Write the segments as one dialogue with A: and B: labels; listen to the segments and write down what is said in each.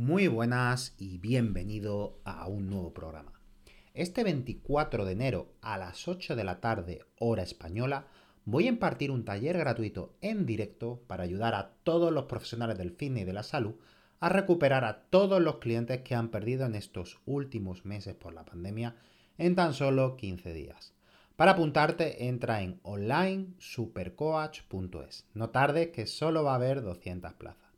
A: Muy buenas y bienvenido a un nuevo programa. Este 24 de enero a las 8 de la tarde, hora española, voy a impartir un taller gratuito en directo para ayudar a todos los profesionales del fitness y de la salud a recuperar a todos los clientes que han perdido en estos últimos meses por la pandemia en tan solo 15 días. Para apuntarte, entra en onlinesupercoach.es. No tardes que solo va a haber 200 plazas.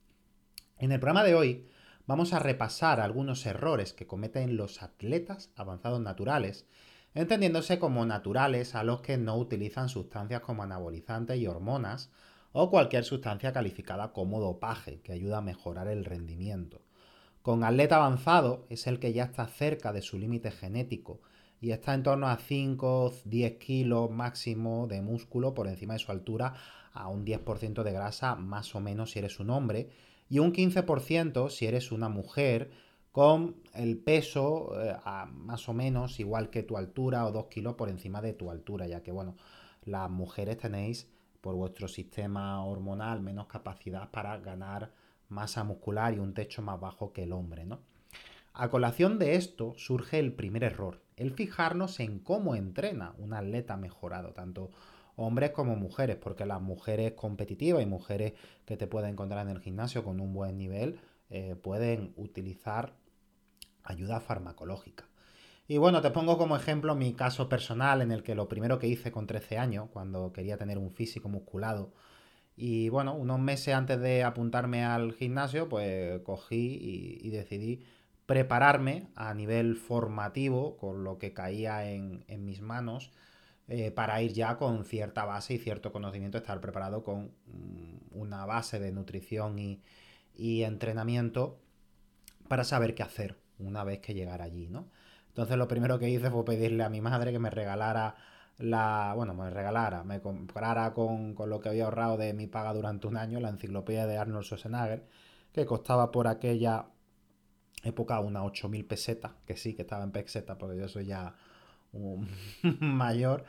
A: En el programa de hoy vamos a repasar algunos errores que cometen los atletas avanzados naturales, entendiéndose como naturales a los que no utilizan sustancias como anabolizantes y hormonas o cualquier sustancia calificada como dopaje que ayuda a mejorar el rendimiento. Con atleta avanzado es el que ya está cerca de su límite genético y está en torno a 5-10 kilos máximo de músculo por encima de su altura a un 10% de grasa más o menos si eres un hombre y un 15% si eres una mujer con el peso eh, más o menos igual que tu altura o 2 kilos por encima de tu altura, ya que bueno, las mujeres tenéis por vuestro sistema hormonal menos capacidad para ganar masa muscular y un techo más bajo que el hombre, ¿no? A colación de esto surge el primer error, el fijarnos en cómo entrena un atleta mejorado, tanto hombres como mujeres, porque las mujeres competitivas y mujeres que te pueden encontrar en el gimnasio con un buen nivel eh, pueden utilizar ayuda farmacológica. Y bueno, te pongo como ejemplo mi caso personal en el que lo primero que hice con 13 años, cuando quería tener un físico musculado, y bueno, unos meses antes de apuntarme al gimnasio, pues cogí y, decidí prepararme a nivel formativo con lo que caía en mis manos eh, para ir ya con cierta base y cierto conocimiento, estar preparado con mm, una base de nutrición y, entrenamiento para saber qué hacer una vez que llegara allí, ¿no? Entonces lo primero que hice fue pedirle a mi madre que me regalara la, bueno, me regalara, me comprara con, con, lo que había ahorrado de mi paga durante un año la enciclopedia de Arnold Schwarzenegger, que costaba por aquella época unas 8.000 pesetas, que sí, que estaba en pesetas, porque yo soy ya mayor,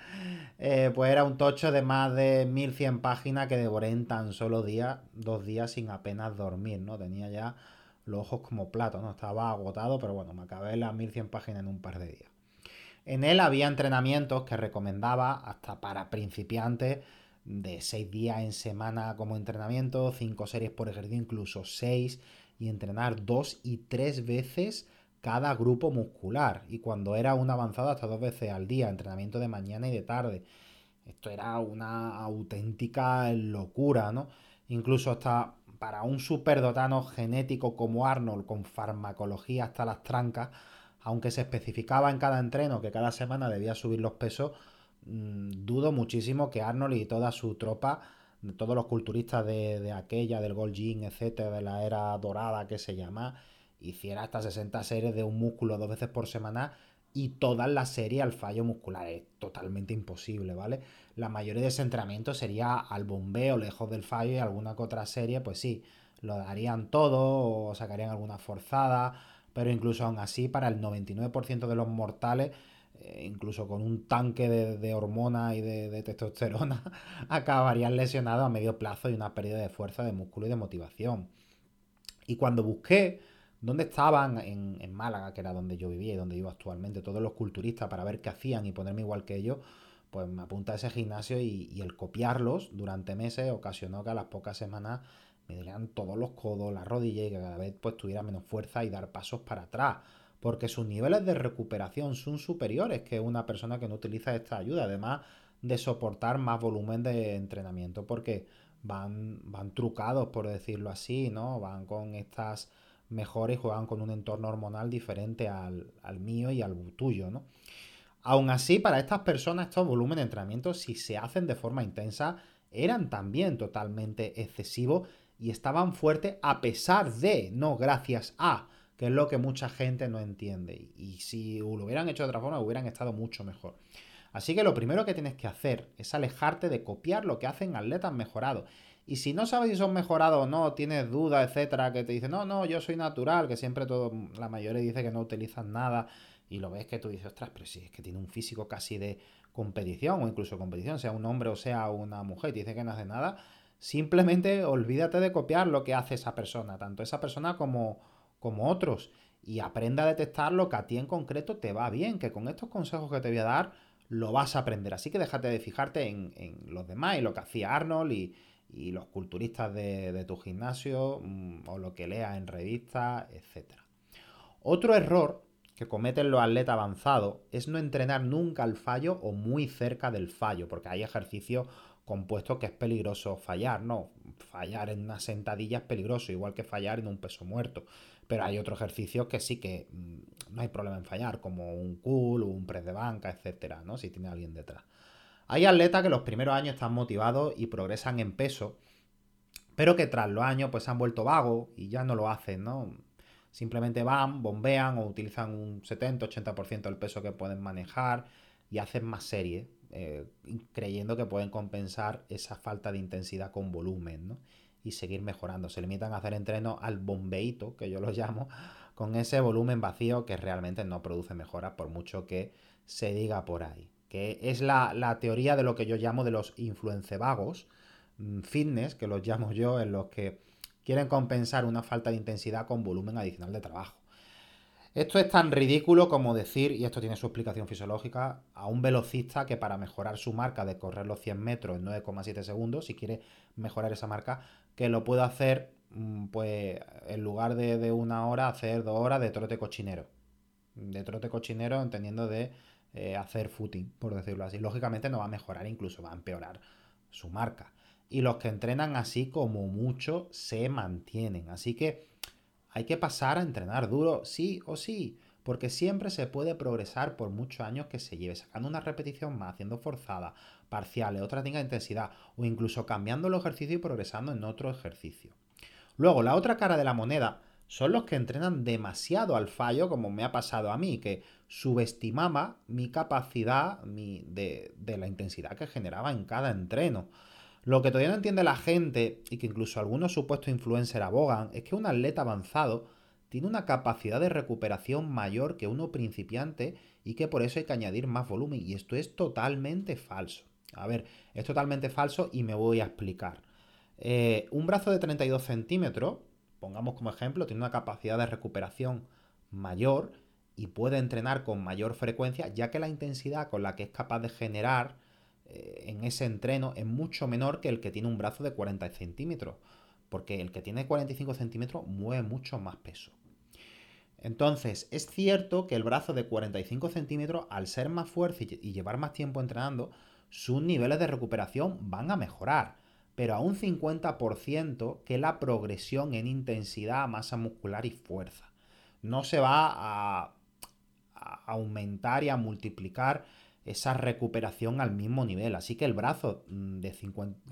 A: eh, pues era un tocho de más de 1100 páginas que devoré en tan solo día, dos días sin apenas dormir, ¿no? Tenía ya los ojos como plato, ¿no? Estaba agotado, pero bueno, me acabé las 1100 páginas en un par de días. En él había entrenamientos que recomendaba hasta para principiantes de 6 días en semana como entrenamiento, 5 series por ejercicio, incluso 6, y entrenar 2 y 3 veces cada grupo muscular. Y cuando era un avanzado hasta dos veces al día, entrenamiento de mañana y de tarde. Esto era una auténtica locura, ¿no? Incluso hasta para un superdotano genético como Arnold, con farmacología hasta las trancas, aunque se especificaba en cada entreno que cada semana debía subir los pesos, mm, dudo muchísimo que Arnold y toda su tropa, todos los culturistas de, de aquella, del Gold Gym, etcétera, de la era dorada que se llama, hiciera hasta 60 series de un músculo dos veces por semana y todas las series al fallo muscular. Es totalmente imposible, ¿vale? La mayoría de ese entrenamiento sería al bombeo, lejos del fallo y alguna que otra serie, pues sí, lo darían todo o sacarían alguna forzada, pero incluso aún así para el 99% de los mortales, eh, incluso con un tanque de, de hormona y de, de, testosterona, acabarían lesionados a medio plazo y una pérdida de fuerza, de músculo y de motivación. Y cuando busqué ¿Dónde estaban en, Málaga, que era donde yo vivía y donde vivo actualmente, todos los culturistas para ver qué hacían y ponerme igual que ellos? Pues me apunta a ese gimnasio y, el copiarlos durante meses ocasionó que a las pocas semanas me dolían todos los codos, las rodillas y que cada vez pues tuviera menos fuerza y dar pasos para atrás. Porque sus niveles de recuperación son superiores que una persona que no utiliza esta ayuda. Además de soportar más volumen de entrenamiento. Porque van, van trucados, por decirlo así, ¿no? Van con estas mejores, juegan con un entorno hormonal diferente al, al mío y al tuyo, ¿no? Aún así, para estas personas, estos volúmenes de entrenamiento, si se hacen de forma intensa, eran también totalmente excesivos y estaban fuertes a pesar de, no gracias a, que es lo que mucha gente no entiende. Y si lo hubieran hecho de otra forma, hubieran estado mucho mejor. Así que lo primero que tienes que hacer es alejarte de copiar lo que hacen atletas mejorados. Y si no sabes si son mejorados o no, tienes dudas, etcétera, que te dicen, no, no, yo soy natural, que siempre todo, la mayoría dice que no utilizan nada, y lo ves que tú dices, ostras, pero si es que tiene un físico casi de competición, o incluso competición, sea un hombre o sea una mujer, y te dice que no hace nada, simplemente olvídate de copiar lo que hace esa persona, tanto esa persona como, como otros, y aprenda a detectar lo que a ti en concreto te va bien, que con estos consejos que te voy a dar, lo vas a aprender. Así que déjate de fijarte en, en los demás y lo que hacía Arnold y, y los culturistas de, tu gimnasio mm, o lo que leas en revistas, etc. Otro error que cometen los atletas avanzados es no entrenar nunca al fallo o muy cerca del fallo, porque hay ejercicios compuestos que es peligroso fallar, ¿no? Fallar en una sentadilla es peligroso, igual que fallar en un peso muerto. Pero hay otros ejercicios que sí que mm, no hay problema en fallar, como un cool o un press de banca, etcétera, ¿no? Si tiene alguien detrás. Hay atletas que los primeros años están motivados y progresan en peso, pero que tras los años pues se han vuelto vagos y ya no lo hacen, ¿no? Simplemente van, bombean o utilizan un 70-80% del peso que pueden manejar y hacen más series, eh, creyendo que pueden compensar esa falta de intensidad con volumen, ¿no? Y seguir mejorando. Se limitan a hacer entreno al bombeito, que yo lo llamo, con ese volumen vacío que realmente no produce mejoras por mucho que se diga por ahí que es la, teoría de lo que yo llamo de los influencevagos, mm, fitness, que los llamo yo, en los que quieren compensar una falta de intensidad con volumen adicional de trabajo. Esto es tan ridículo como decir, y esto tiene su explicación fisiológica, a un velocista que para mejorar su marca de correr los 100 metros en 9,7 segundos, si quiere mejorar esa marca, que lo pueda hacer, mm, pues en lugar de, de una hora, hacer dos horas de trote cochinero. De trote cochinero entendiendo de eh, hacer footing, por decirlo así. Lógicamente no va a mejorar, incluso va a empeorar su marca. Y los que entrenan así como mucho se mantienen. Así que hay que pasar a entrenar duro, sí o sí, porque siempre se puede progresar por muchos años que se lleve, sacando una repetición más, haciendo forzada, parciales, otra tenga intensidad, o incluso cambiando el ejercicio y progresando en otro ejercicio. Luego, la otra cara de la moneda son los que entrenan demasiado al fallo, como me ha pasado a mí, que subestimaba mi capacidad de, de, la intensidad que generaba en cada entreno. Lo que todavía no entiende la gente, y que incluso algunos supuestos influencers abogan, es que un atleta avanzado tiene una capacidad de recuperación mayor que uno principiante y que por eso hay que añadir más volumen. Y esto es totalmente falso. A ver, es totalmente falso y me voy a explicar. Eh, un brazo de 32 centímetros pongamos como ejemplo, tiene una capacidad de recuperación mayor y puede entrenar con mayor frecuencia, ya que la intensidad con la que es capaz de generar eh, en ese entreno es mucho menor que el que tiene un brazo de 40 centímetros, porque el que tiene 45 centímetros mueve mucho más peso. Entonces, es cierto que el brazo de 45 centímetros, al ser más fuerte y llevar más tiempo entrenando, sus niveles de recuperación van a mejorar pero a un 50% que la progresión en intensidad, masa muscular y fuerza. No se va a, aumentar y a multiplicar esa recuperación al mismo nivel. Así que el brazo mm, de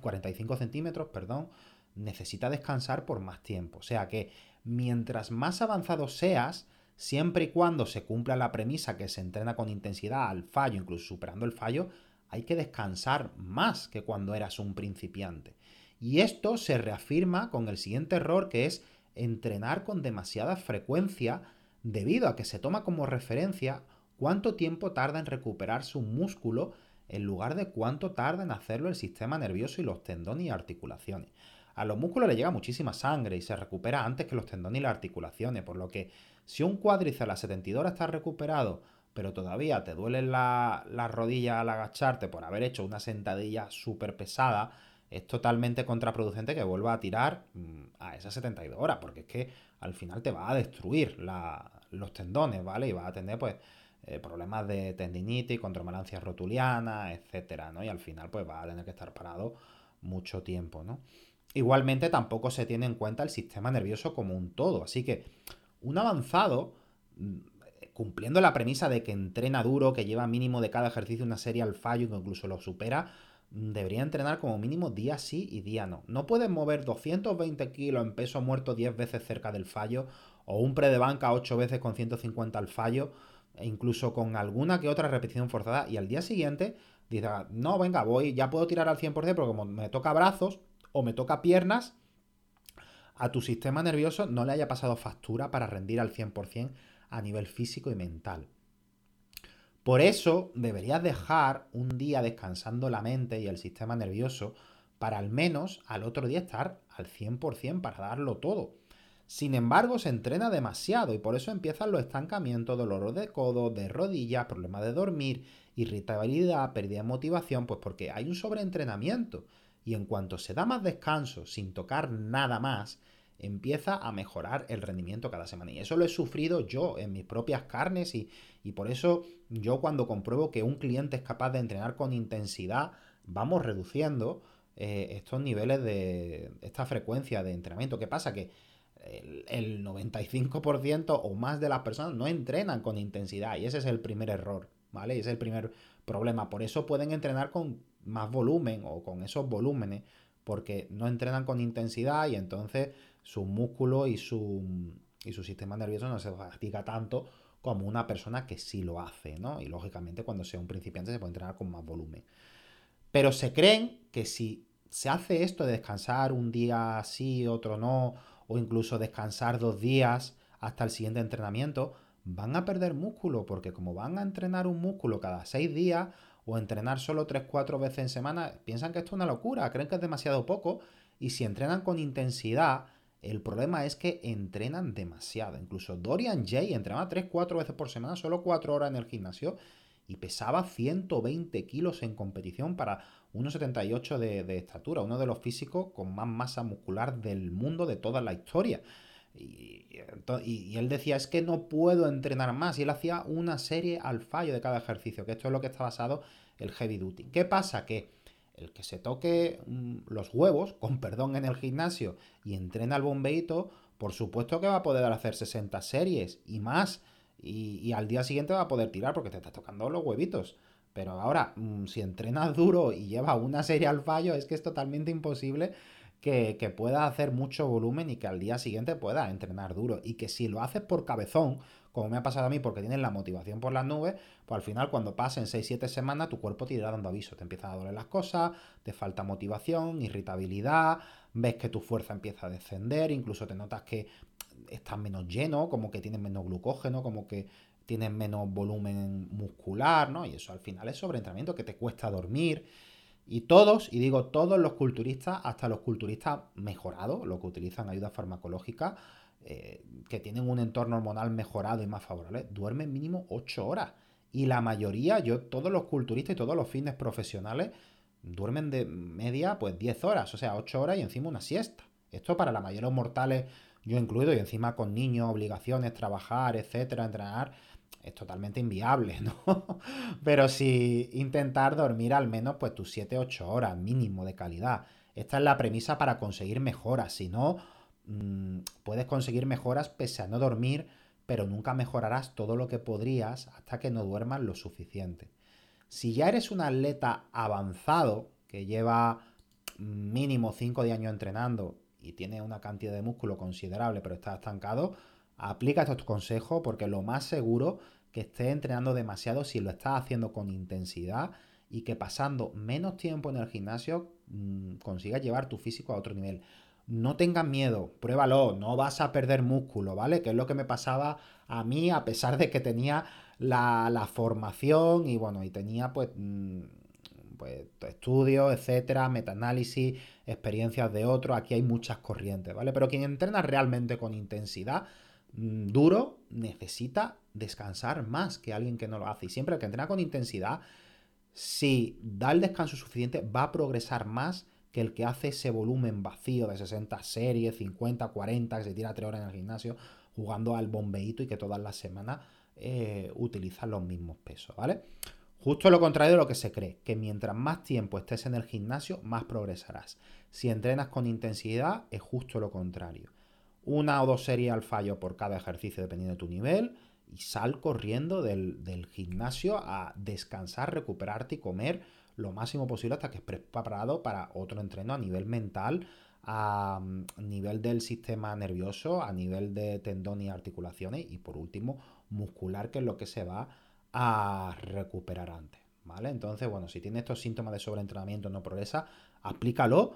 A: 45 centímetros, perdón, necesita descansar por más tiempo. O sea que mientras más avanzado seas, siempre y cuando se cumpla la premisa que se entrena con intensidad al fallo, incluso superando el fallo, hay que descansar más que cuando eras un principiante. Y esto se reafirma con el siguiente error que es entrenar con demasiada frecuencia debido a que se toma como referencia cuánto tiempo tarda en recuperarse un músculo en lugar de cuánto tarda en hacerlo el sistema nervioso y los tendones y articulaciones. A los músculos le llega muchísima sangre y se recupera antes que los tendones y las articulaciones, por lo que si un cuádriceps a las 72 horas está recuperado pero todavía te duelen las la rodillas al agacharte por haber hecho una sentadilla súper pesada, es totalmente contraproducente que vuelva a tirar mm, a esas 72 horas, porque es que al final te va a destruir los tendones, ¿vale? Y va a tener, pues, eh, problemas de tendinitis, contromalancia rotuliana, etcétera, ¿no? Y al final, pues, va a tener que estar parado mucho tiempo, ¿no? Igualmente, tampoco se tiene en cuenta el sistema nervioso como un todo, así que un avanzado mm, cumpliendo la premisa de que entrena duro, que lleva mínimo de cada ejercicio una serie al fallo que incluso lo supera, debería entrenar como mínimo día sí y día no. No puedes mover 220 kilos en peso muerto 10 veces cerca del fallo o un pre de banca 8 veces con 150 al fallo e incluso con alguna que otra repetición forzada y al día siguiente dices, no, venga, voy, ya puedo tirar al 100% porque como me toca brazos o me toca piernas, a tu sistema nervioso no le haya pasado factura para rendir al 100% a nivel físico y mental. Por eso deberías dejar un día descansando la mente y el sistema nervioso para al menos al otro día estar al 100% para darlo todo. Sin embargo, se entrena demasiado y por eso empiezan los estancamientos, dolores de codo, de rodillas, problemas de dormir, irritabilidad, pérdida de motivación, pues porque hay un sobreentrenamiento. Y en cuanto se da más descanso sin tocar nada más, empieza a mejorar el rendimiento cada semana. Y eso lo he sufrido yo en mis propias carnes y, por eso yo cuando compruebo que un cliente es capaz de entrenar con intensidad, vamos reduciendo eh, estos niveles de esta frecuencia de entrenamiento. ¿Qué pasa? Que el, el 95% o más de las personas no entrenan con intensidad y ese es el primer error, ¿vale? Y ese es el primer problema. Por eso pueden entrenar con más volumen o con esos volúmenes porque no entrenan con intensidad y entonces su músculo y su, y su sistema nervioso no se fatiga tanto como una persona que sí lo hace, ¿no? Y lógicamente cuando sea un principiante se puede entrenar con más volumen. Pero se creen que si se hace esto de descansar un día sí, otro no, o incluso descansar dos días hasta el siguiente entrenamiento, van a perder músculo, porque como van a entrenar un músculo cada seis días, o entrenar solo 3-4 veces en semana, piensan que esto es una locura, creen que es demasiado poco, y si entrenan con intensidad, el problema es que entrenan demasiado. Incluso Dorian Jay entrenaba 3-4 veces por semana, solo 4 horas en el gimnasio, y pesaba 120 kilos en competición para 1,78 de, de estatura, uno de los físicos con más masa muscular del mundo de toda la historia. Y, él decía, es que no puedo entrenar más. Y él hacía una serie al fallo de cada ejercicio, que esto es lo que está basado el heavy duty. ¿Qué pasa? Que el que se toque mm, los huevos, con perdón, en el gimnasio y entrena al bombeito, por supuesto que va a poder hacer 60 series y más. Y, al día siguiente va a poder tirar porque te está tocando los huevitos. Pero ahora, mm, si entrenas duro y lleva una serie al fallo, es que es totalmente imposible que, pueda hacer mucho volumen y que al día siguiente pueda entrenar duro. Y que si lo haces por cabezón, como me ha pasado a mí porque tienes la motivación por las nubes, pues al final cuando pasen 6-7 semanas tu cuerpo te irá dando aviso, te empiezan a doler las cosas, te falta motivación, irritabilidad, ves que tu fuerza empieza a descender, incluso te notas que estás menos lleno, como que tienes menos glucógeno, como que tienes menos volumen muscular, ¿no? Y eso al final es sobreentrenamiento que te cuesta dormir. Y todos, y digo todos los culturistas, hasta los culturistas mejorados, los que utilizan ayuda farmacológica, eh, que tienen un entorno hormonal mejorado y más favorable, duermen mínimo 8 horas. Y la mayoría, yo, todos los culturistas y todos los fitness profesionales duermen de media pues 10 horas, o sea, 8 horas y encima una siesta. Esto para la mayoría de los mortales, yo incluido, y encima con niños, obligaciones, trabajar, etcétera, entrenar es totalmente inviable, ¿no? Pero si intentar dormir al menos pues tus 7-8 horas mínimo de calidad. Esta es la premisa para conseguir mejoras. Si no, mm, puedes conseguir mejoras pese a no dormir, pero nunca mejorarás todo lo que podrías hasta que no duermas lo suficiente. Si ya eres un atleta avanzado, que lleva mínimo 5 de años entrenando y tiene una cantidad de músculo considerable, pero está estancado, Aplica estos consejos porque lo más seguro que estés entrenando demasiado si lo estás haciendo con intensidad y que pasando menos tiempo en el gimnasio mm, consigas llevar tu físico a otro nivel. No tengas miedo, pruébalo, no vas a perder músculo, ¿vale? Que es lo que me pasaba a mí a pesar de que tenía la, formación y bueno, y tenía pues, mm, pues estudios, etcétera, metaanálisis, experiencias de otros, aquí hay muchas corrientes, ¿vale? Pero quien entrena realmente con intensidad, Mm, duro necesita descansar más que alguien que no lo hace. Y siempre el que entrena con intensidad, si da el descanso suficiente, va a progresar más que el que hace ese volumen vacío de 60 series, 50, 40, que se tira 3 horas en el gimnasio jugando al bombeíto y que todas las semanas eh, utilizan los mismos pesos, ¿vale? Justo lo contrario de lo que se cree, que mientras más tiempo estés en el gimnasio, más progresarás. Si entrenas con intensidad, es justo lo contrario. Una o dos series al fallo por cada ejercicio dependiendo de tu nivel y sal corriendo del, del gimnasio a descansar, recuperarte y comer lo máximo posible hasta que estés preparado para otro entreno a nivel mental, a mm, nivel del sistema nervioso, a nivel de tendón y articulaciones y por último muscular, que es lo que se va a recuperar antes. ¿Vale? Entonces, bueno, si tienes estos síntomas de sobreentrenamiento no progresa, aplícalo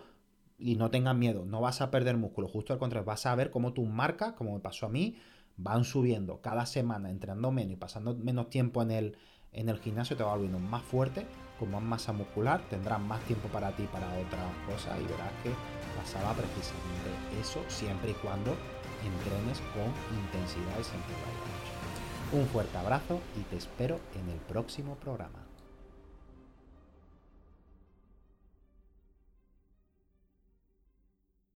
A: y no tengas miedo, no vas a perder músculo, justo al contrario, vas a ver cómo tus marcas, como me pasó a mí, van subiendo cada semana, entrenando menos y pasando menos tiempo en el, en el gimnasio, te va volviendo más fuerte, con más masa muscular, tendrás más tiempo para ti, para otras cosas y verás que pasaba precisamente eso siempre y cuando entrenes con intensidad y Un fuerte abrazo y te espero en el próximo programa.